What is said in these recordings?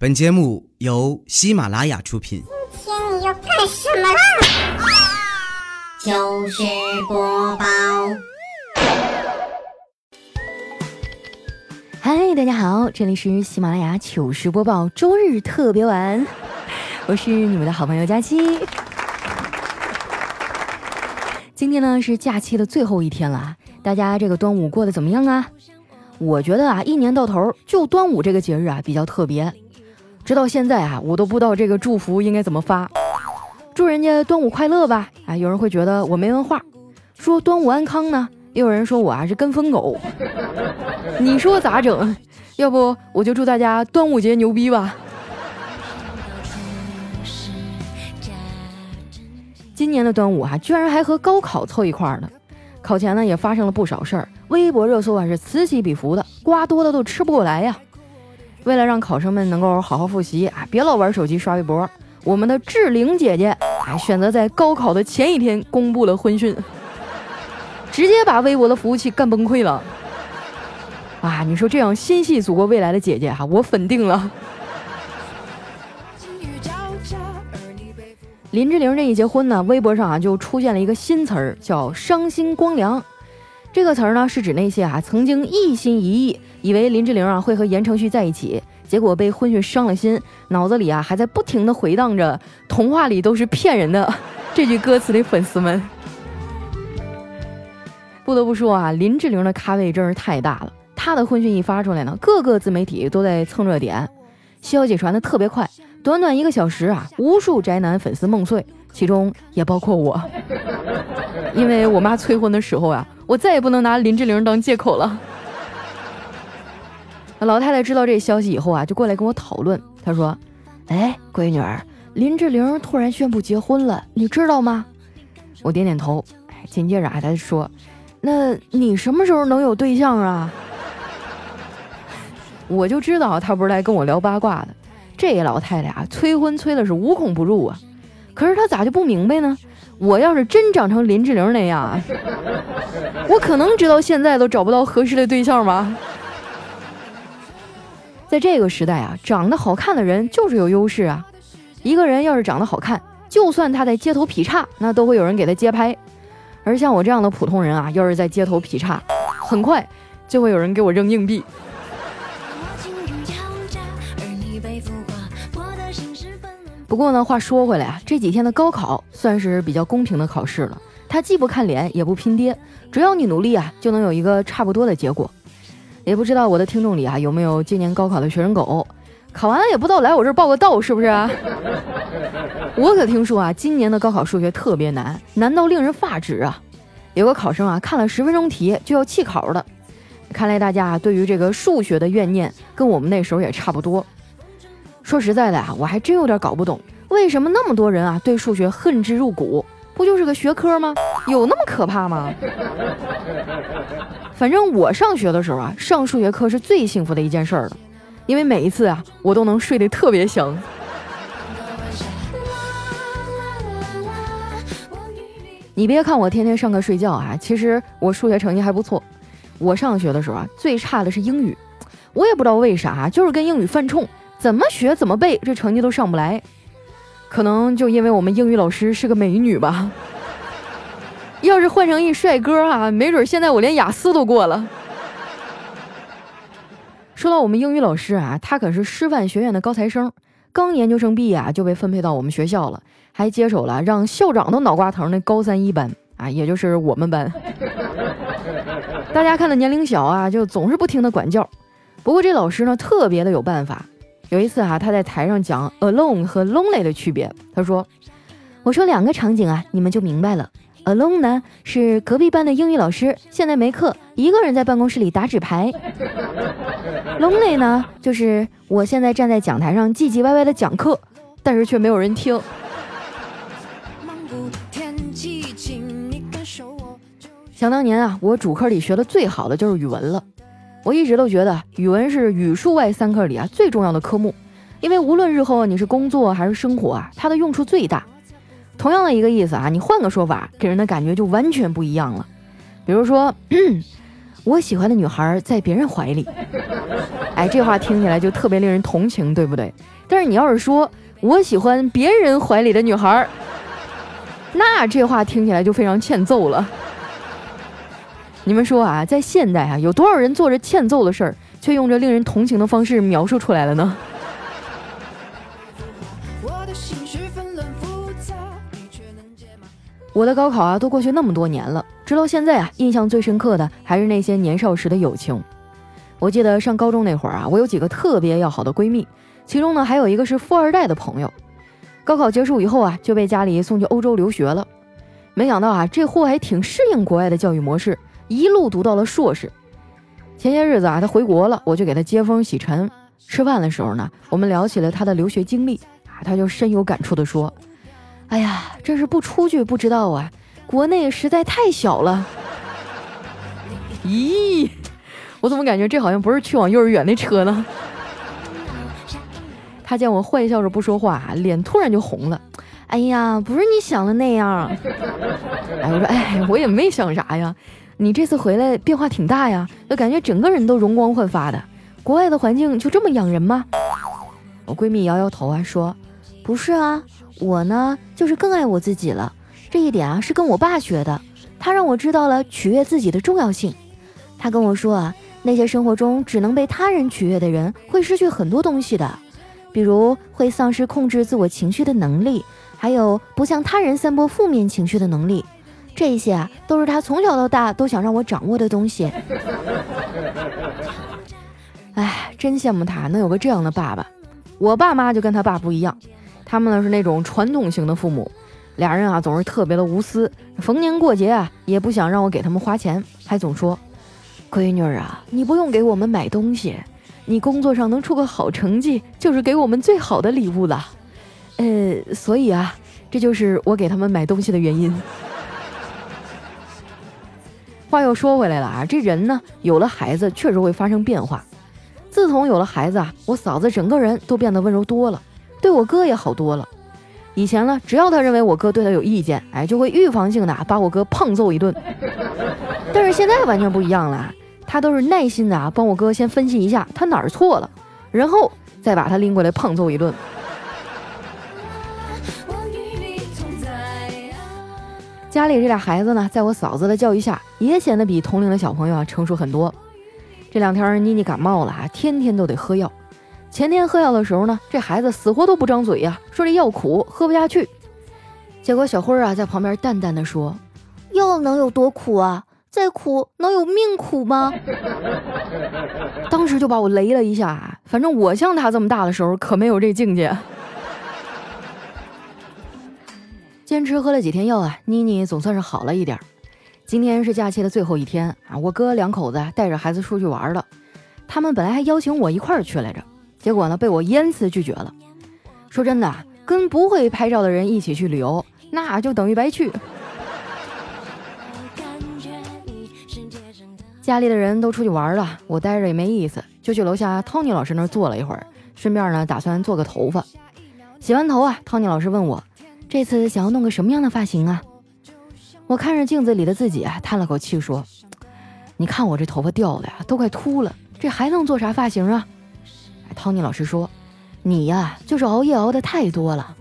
本节目由喜马拉雅出品。今天你要干什么啦？糗事播报。嗨，大家好，这里是喜马拉雅糗事播报周日特别晚，我是你们的好朋友佳期。今天呢是假期的最后一天了，大家这个端午过得怎么样啊？我觉得啊，一年到头就端午这个节日啊比较特别。直到现在啊，我都不知道这个祝福应该怎么发。祝人家端午快乐吧！啊，有人会觉得我没文化。说端午安康呢，又有人说我啊是跟风狗。你说咋整？要不我就祝大家端午节牛逼吧。今年的端午啊，居然还和高考凑一块儿了。考前呢也发生了不少事儿，微博热搜啊是此起彼伏的，瓜多的都吃不过来呀。为了让考生们能够好好复习啊，别老玩手机刷微博，我们的志玲姐姐啊选择在高考的前一天公布了婚讯，直接把微博的服务器干崩溃了。啊，你说这样心系祖国未来的姐姐哈，我粉定了。林志玲这一结婚呢，微博上啊就出现了一个新词儿，叫“伤心光良”。这个词儿呢，是指那些啊曾经一心一意。以为林志玲啊会和言承旭在一起，结果被婚讯伤了心，脑子里啊还在不停的回荡着“童话里都是骗人的”这句歌词的粉丝们。不得不说啊，林志玲的咖位真是太大了。她的婚讯一发出来呢，各个自媒体都在蹭热点，消息传的特别快，短短一个小时啊，无数宅男粉丝梦碎，其中也包括我。因为我妈催婚的时候啊，我再也不能拿林志玲当借口了。老太太知道这消息以后啊，就过来跟我讨论。她说：“哎，闺女儿，林志玲突然宣布结婚了，你知道吗？”我点点头。紧接着啊，她说：“那你什么时候能有对象啊？” 我就知道她不是来跟我聊八卦的。这老太太啊，催婚催的是无孔不入啊。可是她咋就不明白呢？我要是真长成林志玲那样，我可能直到现在都找不到合适的对象吗？在这个时代啊，长得好看的人就是有优势啊。一个人要是长得好看，就算他在街头劈叉，那都会有人给他街拍。而像我这样的普通人啊，要是在街头劈叉，很快就会有人给我扔硬币。不过呢，话说回来啊，这几天的高考算是比较公平的考试了。他既不看脸，也不拼爹，只要你努力啊，就能有一个差不多的结果。也不知道我的听众里啊有没有今年高考的学生狗，考完了也不知道来我这儿报个到是不是？我可听说啊，今年的高考数学特别难，难到令人发指啊！有个考生啊看了十分钟题就要弃考了，看来大家对于这个数学的怨念跟我们那时候也差不多。说实在的啊，我还真有点搞不懂，为什么那么多人啊对数学恨之入骨？不就是个学科吗？有那么可怕吗？反正我上学的时候啊，上数学课是最幸福的一件事儿了，因为每一次啊，我都能睡得特别香。你别看我天天上课睡觉啊，其实我数学成绩还不错。我上学的时候啊，最差的是英语，我也不知道为啥，就是跟英语犯冲，怎么学怎么背，这成绩都上不来。可能就因为我们英语老师是个美女吧。要是换成一帅哥哈，没准现在我连雅思都过了。说到我们英语老师啊，他可是师范学院的高材生，刚研究生毕业啊就被分配到我们学校了，还接手了让校长都脑瓜疼的高三一班啊，也就是我们班。大家看的年龄小啊，就总是不听他管教。不过这老师呢，特别的有办法。有一次啊，他在台上讲 alone 和 lonely 的区别，他说：“我说两个场景啊，你们就明白了。” Alone 呢是隔壁班的英语老师，现在没课，一个人在办公室里打纸牌。Lonely 呢就是我现在站在讲台上唧唧歪歪的讲课，但是却没有人听。想当年啊，我主科里学的最好的就是语文了。我一直都觉得语文是语数外三科里啊最重要的科目，因为无论日后你是工作还是生活啊，它的用处最大。同样的一个意思啊，你换个说法，给人的感觉就完全不一样了。比如说，我喜欢的女孩在别人怀里。哎，这话听起来就特别令人同情，对不对？但是你要是说我喜欢别人怀里的女孩，那这话听起来就非常欠揍了。你们说啊，在现代啊，有多少人做着欠揍的事儿，却用着令人同情的方式描述出来了呢？我的高考啊，都过去那么多年了，直到现在啊，印象最深刻的还是那些年少时的友情。我记得上高中那会儿啊，我有几个特别要好的闺蜜，其中呢还有一个是富二代的朋友。高考结束以后啊，就被家里送去欧洲留学了。没想到啊，这货还挺适应国外的教育模式，一路读到了硕士。前些日子啊，他回国了，我就给他接风洗尘。吃饭的时候呢，我们聊起了他的留学经历啊，他就深有感触地说。哎呀，这是不出去不知道啊！国内实在太小了。咦，我怎么感觉这好像不是去往幼儿园的车呢？他见我坏笑着不说话，脸突然就红了。哎呀，不是你想的那样。哎，我说，哎，我也没想啥呀。你这次回来变化挺大呀，就感觉整个人都容光焕发的。国外的环境就这么养人吗？我闺蜜摇摇头啊，说，不是啊。我呢，就是更爱我自己了。这一点啊，是跟我爸学的。他让我知道了取悦自己的重要性。他跟我说啊，那些生活中只能被他人取悦的人，会失去很多东西的，比如会丧失控制自我情绪的能力，还有不向他人散播负面情绪的能力。这些啊，都是他从小到大都想让我掌握的东西。哎，真羡慕他能有个这样的爸爸。我爸妈就跟他爸不一样。他们呢是那种传统型的父母，俩人啊总是特别的无私，逢年过节啊也不想让我给他们花钱，还总说：“闺女啊，你不用给我们买东西，你工作上能出个好成绩就是给我们最好的礼物了。”呃，所以啊，这就是我给他们买东西的原因。话又说回来了啊，这人呢有了孩子确实会发生变化。自从有了孩子啊，我嫂子整个人都变得温柔多了。对我哥也好多了。以前呢，只要他认为我哥对他有意见，哎，就会预防性的把我哥胖揍一顿。但是现在完全不一样了，他都是耐心的啊，帮我哥先分析一下他哪儿错了，然后再把他拎过来胖揍一顿。家里这俩孩子呢，在我嫂子的教育下，也显得比同龄的小朋友啊成熟很多。这两天妮妮感冒了啊，天天都得喝药。前天喝药的时候呢，这孩子死活都不张嘴呀，说这药苦，喝不下去。结果小辉啊在旁边淡淡的说：“药能有多苦啊？再苦能有命苦吗？” 当时就把我雷了一下。反正我像他这么大的时候可没有这境界。坚持喝了几天药啊，妮妮总算是好了一点。今天是假期的最后一天啊，我哥两口子带着孩子出去玩了，他们本来还邀请我一块儿去来着。结果呢，被我严词拒绝了。说真的，跟不会拍照的人一起去旅游，那就等于白去。家里的人都出去玩了，我待着也没意思，就去楼下 Tony 老师那儿坐了一会儿，顺便呢，打算做个头发。洗完头啊，Tony 老师问我，这次想要弄个什么样的发型啊？我看着镜子里的自己，叹了口气说：“你看我这头发掉的呀，都快秃了，这还能做啥发型啊？”汤尼老师说：“你呀，就是熬夜熬的太多了。”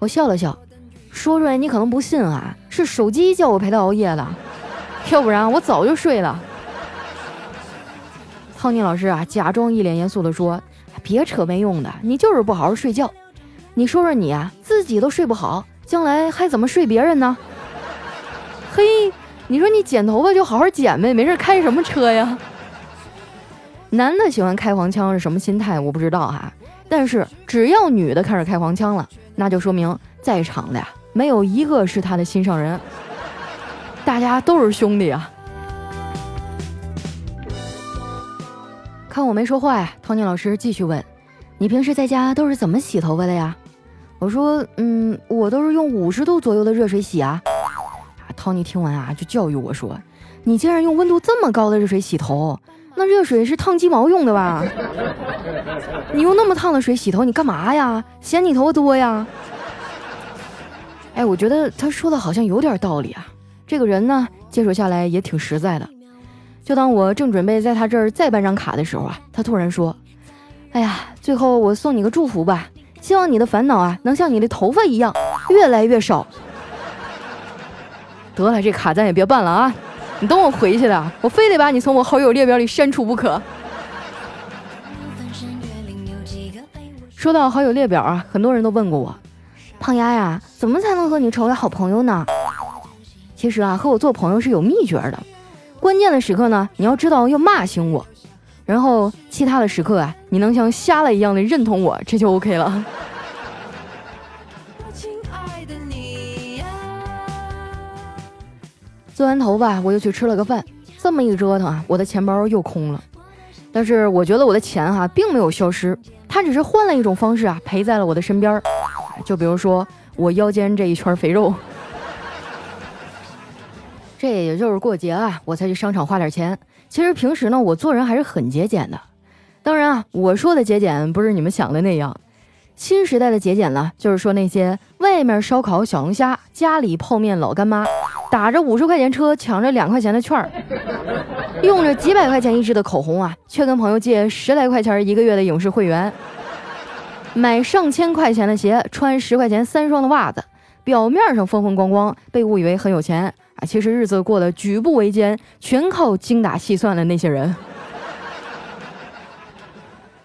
我笑了笑，说出来你可能不信啊，是手机叫我陪他熬夜的，要不然我早就睡了。汤尼老师啊，假装一脸严肃地说：“别扯没用的，你就是不好好睡觉。你说说你啊，自己都睡不好，将来还怎么睡别人呢？”嘿，你说你剪头发就好好剪呗，没事开什么车呀？男的喜欢开黄腔是什么心态？我不知道哈。但是只要女的开始开黄腔了，那就说明在场的呀没有一个是他的心上人，大家都是兄弟啊。看我没说话呀，，Tony 老师继续问：“你平时在家都是怎么洗头发的呀？”我说：“嗯，我都是用五十度左右的热水洗啊。” ”Tony 听完啊，就教育我说：“你竟然用温度这么高的热水洗头！”那热水是烫鸡毛用的吧？你用那么烫的水洗头，你干嘛呀？嫌你头发多呀？哎，我觉得他说的好像有点道理啊。这个人呢，接触下来也挺实在的。就当我正准备在他这儿再办张卡的时候啊，他突然说：“哎呀，最后我送你个祝福吧，希望你的烦恼啊能像你的头发一样越来越少。”得了，这卡咱也别办了啊！你等我回去的，我非得把你从我好友列表里删除不可。说到好友列表啊，很多人都问过我，胖丫呀，怎么才能和你成为好朋友呢？其实啊，和我做朋友是有秘诀的。关键的时刻呢，你要知道要骂醒我，然后其他的时刻啊，你能像瞎了一样的认同我，这就 OK 了。做完头发，我又去吃了个饭。这么一折腾啊，我的钱包又空了。但是我觉得我的钱哈并没有消失，它只是换了一种方式啊陪在了我的身边。就比如说我腰间这一圈肥肉。这也就是过节啊，我才去商场花点钱。其实平时呢，我做人还是很节俭的。当然啊，我说的节俭不是你们想的那样。新时代的节俭呢，就是说那些外面烧烤小龙虾，家里泡面老干妈。打着五十块钱车，抢着两块钱的券儿，用着几百块钱一支的口红啊，却跟朋友借十来块钱一个月的影视会员，买上千块钱的鞋，穿十块钱三双的袜子，表面上风风光光，被误以为很有钱啊，其实日子过得举步维艰，全靠精打细算的那些人。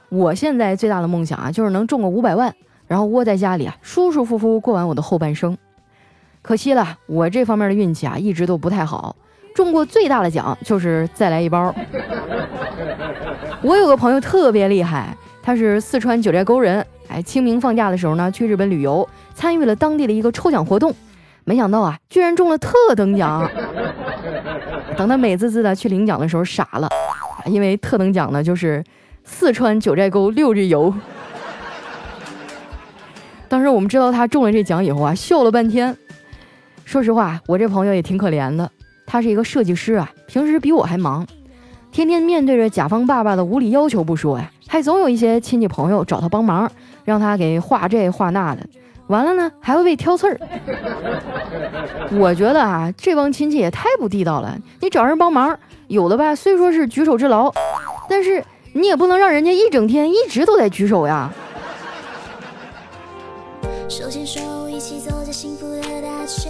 我现在最大的梦想啊，就是能中个五百万，然后窝在家里啊，舒舒服服过完我的后半生。可惜了，我这方面的运气啊，一直都不太好。中过最大的奖就是再来一包。我有个朋友特别厉害，他是四川九寨沟人。哎，清明放假的时候呢，去日本旅游，参与了当地的一个抽奖活动，没想到啊，居然中了特等奖。等他美滋滋的去领奖的时候，傻了，因为特等奖呢就是四川九寨沟六日游。当时我们知道他中了这奖以后啊，笑了半天。说实话，我这朋友也挺可怜的。他是一个设计师啊，平时比我还忙，天天面对着甲方爸爸的无理要求不说呀，还总有一些亲戚朋友找他帮忙，让他给画这画那的。完了呢，还会被挑刺儿。我觉得啊，这帮亲戚也太不地道了。你找人帮忙，有的吧，虽说是举手之劳，但是你也不能让人家一整天一直都在举手呀。手牵手一起走在幸福的大街，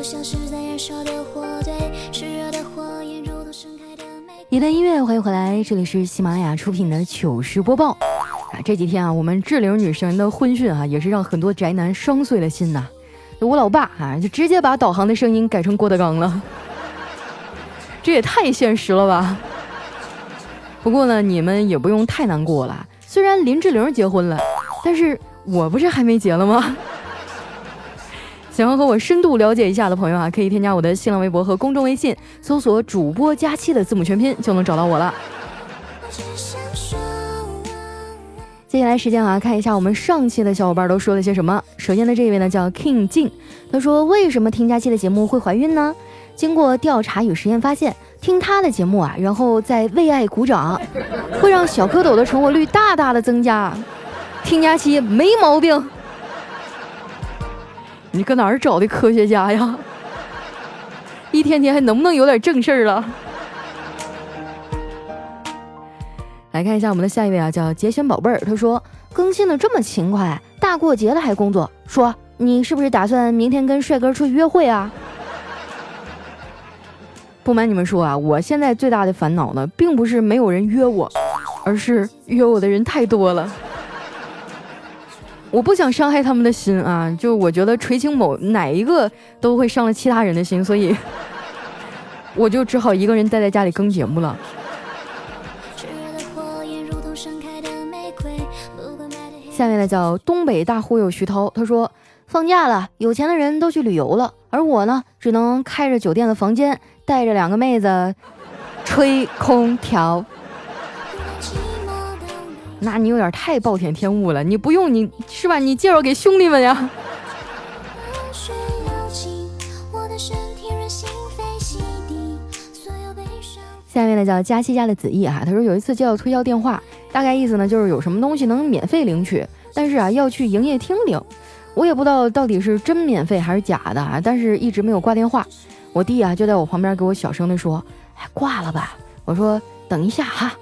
就像是在燃烧的火堆，炽热的火焰如同盛开的玫瑰。一段音乐，欢迎回来，这里是喜马拉雅出品的糗事播报。啊，这几天啊，我们志玲女神的婚讯啊，也是让很多宅男伤碎了心呐。我老爸啊，就直接把导航的声音改成郭德纲了。这也太现实了吧！不过呢，你们也不用太难过了。虽然林志玲结婚了，但是我不是还没结了吗？想要和我深度了解一下的朋友啊，可以添加我的新浪微博和公众微信，搜索“主播佳期”的字母全拼，就能找到我了。接下来时间啊，看一下我们上期的小伙伴都说了些什么。首先的这位呢，叫 King 静，他说：“为什么听佳期的节目会怀孕呢？”经过调查与实验发现，听他的节目啊，然后再为爱鼓掌，会让小蝌蚪的成活率大大的增加。听佳期没毛病。你搁哪儿找的科学家呀？一天天还能不能有点正事儿了？来看一下我们的下一位啊，叫节选宝贝儿，他说更新的这么勤快，大过节的还工作，说你是不是打算明天跟帅哥出去约会啊？不瞒你们说啊，我现在最大的烦恼呢，并不是没有人约我，而是约我的人太多了。我不想伤害他们的心啊，就我觉得垂青某哪一个都会伤了其他人的心，所以 我就只好一个人待在家里更节目了。下面呢叫东北大忽悠徐涛，他说放假了，有钱的人都去旅游了，而我呢，只能开着酒店的房间。带着两个妹子吹空调，那你有点太暴殄天物了。你不用你是吧？你介绍给兄弟们呀。下面呢叫佳期家的子毅哈，他说有一次接到推销电话，大概意思呢就是有什么东西能免费领取，但是啊要去营业厅领，我也不知道到底是真免费还是假的啊，但是一直没有挂电话。我弟啊就在我旁边给我小声的说：“哎，挂了吧。”我说：“等一下哈。”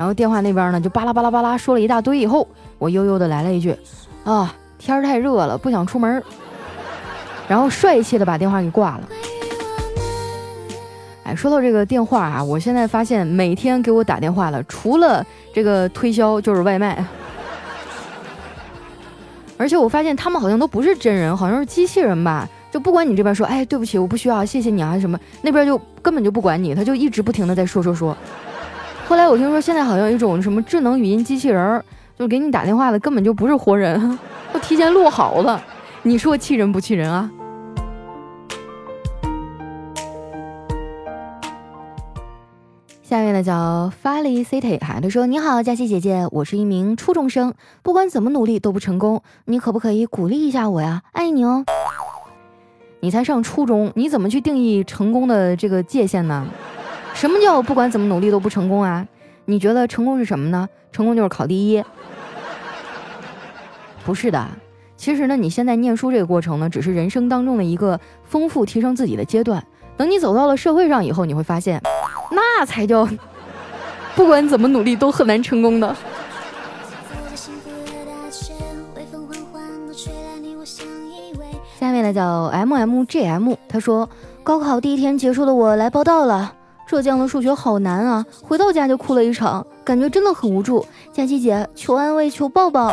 然后电话那边呢就巴拉巴拉巴拉说了一大堆，以后我悠悠的来了一句：“啊，天儿太热了，不想出门。”然后帅气的把电话给挂了。哎，说到这个电话啊，我现在发现每天给我打电话的，除了这个推销就是外卖，而且我发现他们好像都不是真人，好像是机器人吧。就不管你这边说，哎，对不起，我不需要，谢谢你啊什么，那边就根本就不管你，他就一直不停的在说说说。后来我听说现在好像有一种什么智能语音机器人，就给你打电话的根本就不是活人，都提前录好了。你说气人不气人啊？下面呢叫发力 City 哈，他说：“你好，佳琪姐姐，我是一名初中生，不管怎么努力都不成功，你可不可以鼓励一下我呀？爱你哦。”你才上初中，你怎么去定义成功的这个界限呢？什么叫不管怎么努力都不成功啊？你觉得成功是什么呢？成功就是考第一？不是的，其实呢，你现在念书这个过程呢，只是人生当中的一个丰富提升自己的阶段。等你走到了社会上以后，你会发现。那才叫，不管怎么努力都很难成功的。下面呢叫 M M G M，他说高考第一天结束的我来报道了。浙江的数学好难啊，回到家就哭了一场，感觉真的很无助。佳琪姐，求安慰，求抱抱。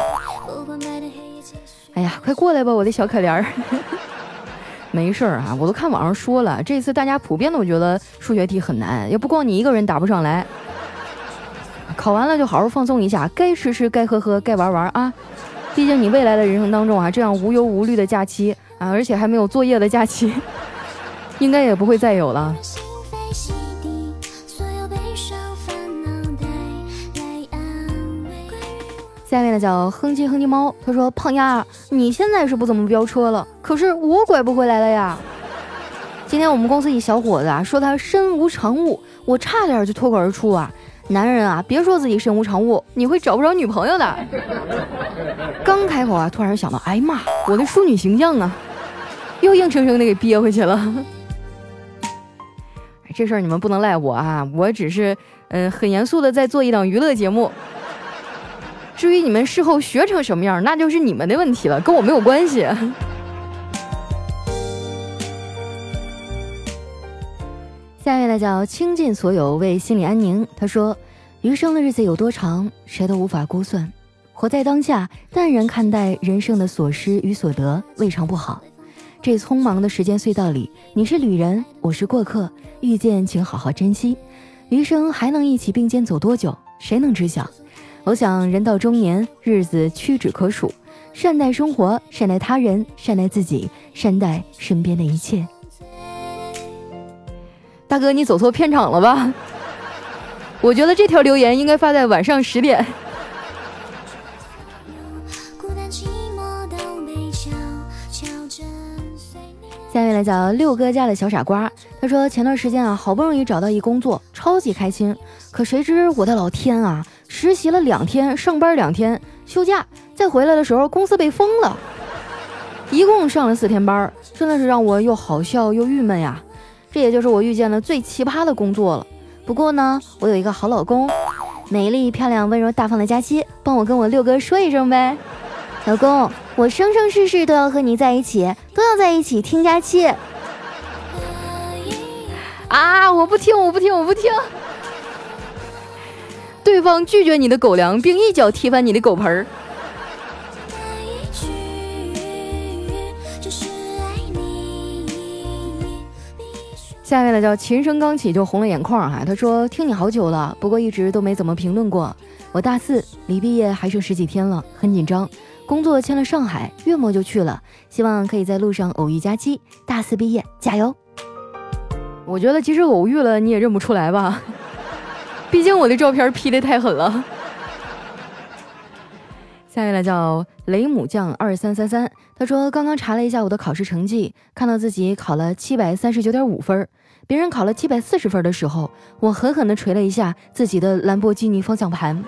哎呀，快过来吧，我的小可怜儿。没事儿啊，我都看网上说了，这次大家普遍都觉得数学题很难，也不光你一个人答不上来。考完了就好好放松一下，该吃吃，该喝喝，该玩玩啊！毕竟你未来的人生当中啊，这样无忧无虑的假期啊，而且还没有作业的假期，应该也不会再有了。下面呢叫哼唧哼唧猫，他说：“胖丫，你现在是不怎么飙车了，可是我拐不回来了呀。今天我们公司一小伙子啊，说他身无长物，我差点就脱口而出啊，男人啊，别说自己身无长物，你会找不着女朋友的。刚开口啊，突然想到，哎呀妈，我的淑女形象啊，又硬生生的给憋回去了。这事儿你们不能赖我啊，我只是嗯很严肃的在做一档娱乐节目。”至于你们事后学成什么样，那就是你们的问题了，跟我没有关系。下面呢叫倾尽所有为心理安宁。他说：“余生的日子有多长，谁都无法估算。活在当下，淡然看待人生的所失与所得，未尝不好。这匆忙的时间隧道里，你是旅人，我是过客，遇见请好好珍惜。余生还能一起并肩走多久，谁能知晓？”我想，人到中年，日子屈指可数，善待生活，善待他人，善待自己，善待身边的一切。大哥，你走错片场了吧？我觉得这条留言应该发在晚上十点。下面来讲六哥家的小傻瓜，他说前段时间啊，好不容易找到一工作，超级开心，可谁知我的老天啊！实习了两天，上班两天，休假，再回来的时候，公司被封了，一共上了四天班，真的是让我又好笑又郁闷呀。这也就是我遇见的最奇葩的工作了。不过呢，我有一个好老公，美丽漂亮、温柔大方的佳期，帮我跟我六哥说一声呗。老公，我生生世世都要和你在一起，都要在一起听佳期。啊！我不听，我不听，我不听。对方拒绝你的狗粮，并一脚踢翻你的狗盆儿。下面呢叫琴声刚起就红了眼眶哈，他说听你好久了，不过一直都没怎么评论过。我大四离毕业还剩十几天了，很紧张。工作签了上海，月末就去了，希望可以在路上偶遇佳期。大四毕业，加油！我觉得即使偶遇了，你也认不出来吧。毕竟我的照片 P 的太狠了。下面呢叫雷姆酱二三三三，他说刚刚查了一下我的考试成绩，看到自己考了七百三十九点五分，别人考了七百四十分的时候，我狠狠地捶了一下自己的兰博基尼方向盘。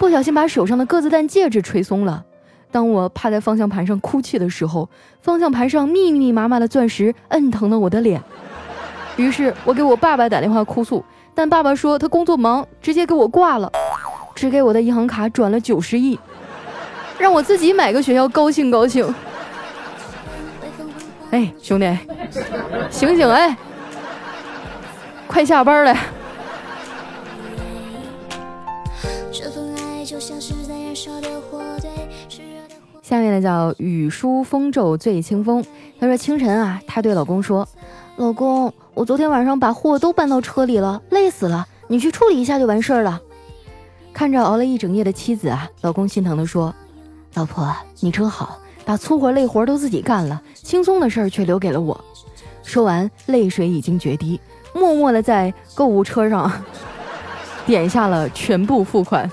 不小心把手上的鸽子蛋戒指吹松了。当我趴在方向盘上哭泣的时候，方向盘上密密麻麻的钻石摁疼了我的脸。于是我给我爸爸打电话哭诉，但爸爸说他工作忙，直接给我挂了，只给我的银行卡转了九十亿，让我自己买个学校高兴高兴。哎，兄弟，醒醒哎，快下班了。下面呢叫雨疏风骤醉清风。他说清晨啊，他对老公说：“老公，我昨天晚上把货都搬到车里了，累死了，你去处理一下就完事儿了。”看着熬了一整夜的妻子啊，老公心疼的说：“老婆，你真好，把粗活累活都自己干了，轻松的事儿却留给了我。”说完，泪水已经决堤，默默的在购物车上 点下了全部付款。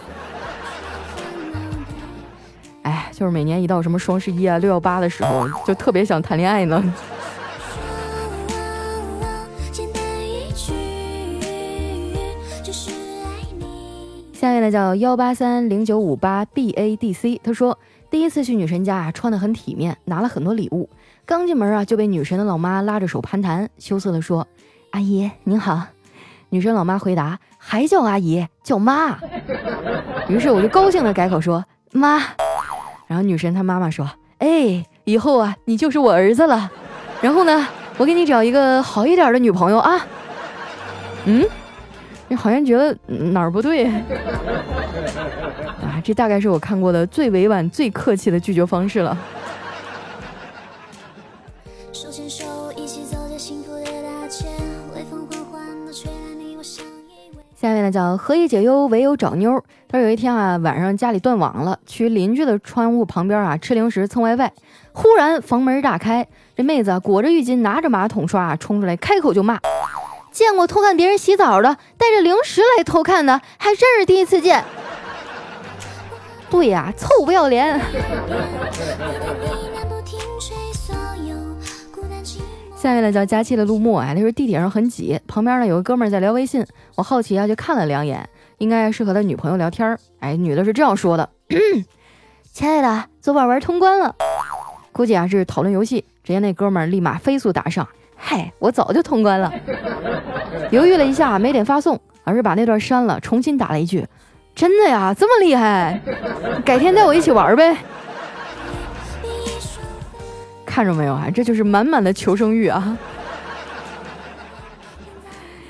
就是每年一到什么双十一啊、六幺八的时候，就特别想谈恋爱呢。下面呢叫幺八三零九五八 b a d c，他说第一次去女神家啊，穿的很体面，拿了很多礼物。刚进门啊，就被女神的老妈拉着手攀谈，羞涩的说：“阿姨您好。”女神老妈回答：“还叫阿姨，叫妈。”于是我就高兴的改口说：“妈。”然后女神她妈妈说：“哎，以后啊，你就是我儿子了。然后呢，我给你找一个好一点的女朋友啊。”嗯，你好像觉得哪儿不对啊？这大概是我看过的最委婉、最客气的拒绝方式了。下面呢叫何以解忧，唯有找妞。他说有一天啊，晚上家里断网了，去邻居的窗户旁边啊吃零食蹭 WiFi，忽然房门大开，这妹子裹着浴巾，拿着马桶刷冲出来，开口就骂：“见过偷看别人洗澡的，带着零食来偷看的，还真是第一次见。”对呀，臭不要脸。下面呢叫佳期的陆墨啊，他说地铁上很挤，旁边呢有个哥们在聊微信，我好奇啊就看了两眼，应该是和他女朋友聊天儿哎，女的是这样说的：“ 亲爱的，昨晚玩通关了，估计啊是讨论游戏。”只见那哥们立马飞速打上：“嗨，我早就通关了。”犹豫了一下没点发送，而是把那段删了，重新打了一句：“真的呀，这么厉害？改天带我一起玩呗。”看着没有啊，这就是满满的求生欲啊！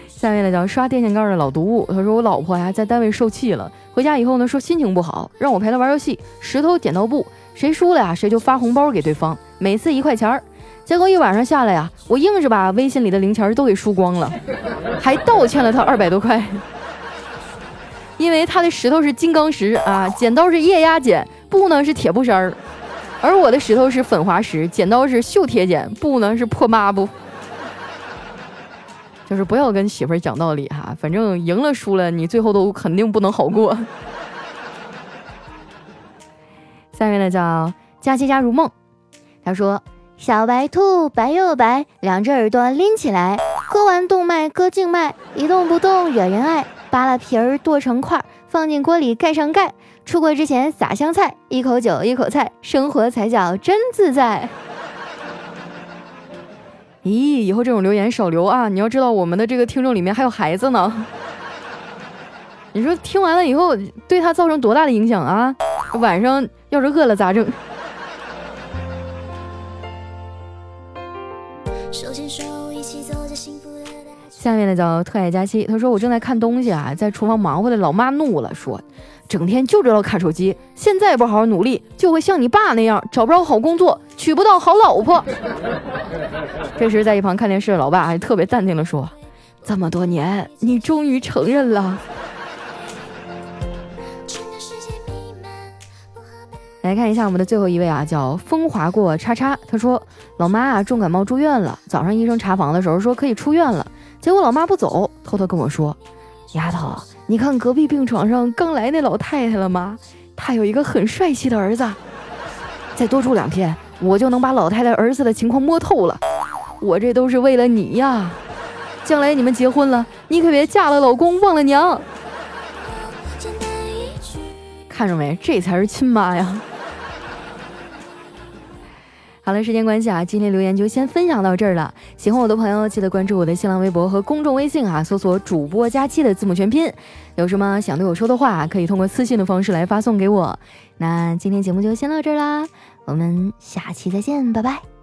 下面呢叫刷电线杆的老毒物，他说我老婆呀在单位受气了，回家以后呢说心情不好，让我陪她玩游戏，石头剪刀布，谁输了呀谁就发红包给对方，每次一块钱儿。结果一晚上下来呀，我硬是把微信里的零钱都给输光了，还倒欠了他二百多块，因为他的石头是金刚石啊，剪刀是液压剪，布呢是铁布衫儿。而我的石头是粉滑石，剪刀是锈铁剪，布呢是破抹布。就是不要跟媳妇儿讲道理哈，反正赢了输了，你最后都肯定不能好过。下面呢叫佳期佳如梦，他说：“小白兔白又白，两只耳朵拎起来，割完动脉割静脉，一动不动惹人爱，扒了皮儿剁成块，放进锅里盖上盖。”出国之前撒香菜，一口酒一口菜，生活才叫真自在。咦，以后这种留言少留啊！你要知道，我们的这个听众里面还有孩子呢。你说听完了以后，对他造成多大的影响啊？晚上要是饿了咋整？下面呢叫特爱佳期，他说我正在看东西啊，在厨房忙活的老妈怒了，说。整天就知道看手机，现在不好好努力，就会像你爸那样找不着好工作，娶不到好老婆。这时，在一旁看电视的老爸还特别淡定地说：“这么多年，你终于承认了。”来看一下我们的最后一位啊，叫风华过叉叉。他说：“老妈啊，重感冒住院了。早上医生查房的时候说可以出院了，结果老妈不走，偷偷跟我说，丫头。”你看隔壁病床上刚来那老太太了吗？她有一个很帅气的儿子。再多住两天，我就能把老太太儿子的情况摸透了。我这都是为了你呀！将来你们结婚了，你可别嫁了老公忘了娘。看着没？这才是亲妈呀！好了，时间关系啊，今天留言就先分享到这儿了。喜欢我的朋友，记得关注我的新浪微博和公众微信啊，搜索“主播佳期”的字母全拼。有什么想对我说的话，可以通过私信的方式来发送给我。那今天节目就先到这儿啦，我们下期再见，拜拜。